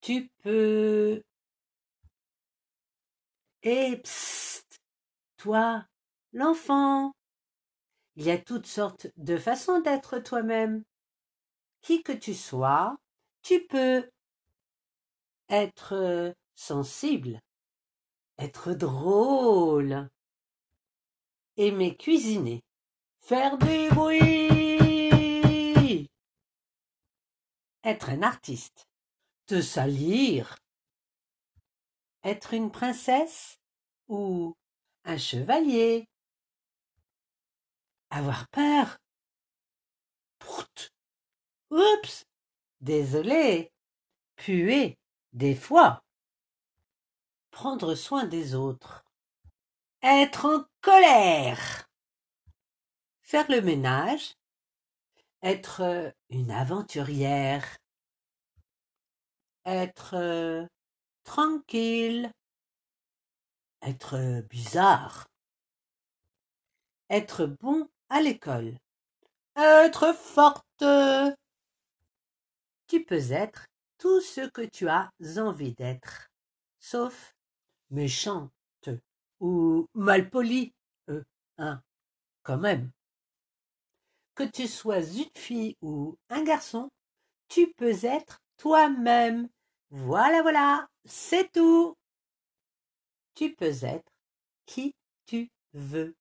Tu peux. Et psst, toi, l'enfant. Il y a toutes sortes de façons d'être toi-même. Qui que tu sois, tu peux être sensible, être drôle, aimer cuisiner, faire du bruit, être un artiste, salir, être une princesse ou un chevalier, avoir peur. Oups. Désolé. Puer. Des fois. Prendre soin des autres. Être en colère. Faire le ménage. Être une aventurière. Être tranquille. Être bizarre. Être bon à l'école. Être forte. Tu peux être tout ce que tu as envie d'être, sauf méchante ou malpolie. Euh, hein, quand même. Que tu sois une fille ou un garçon, tu peux être toi-même. Voilà, voilà, c'est tout. Tu peux être qui tu veux.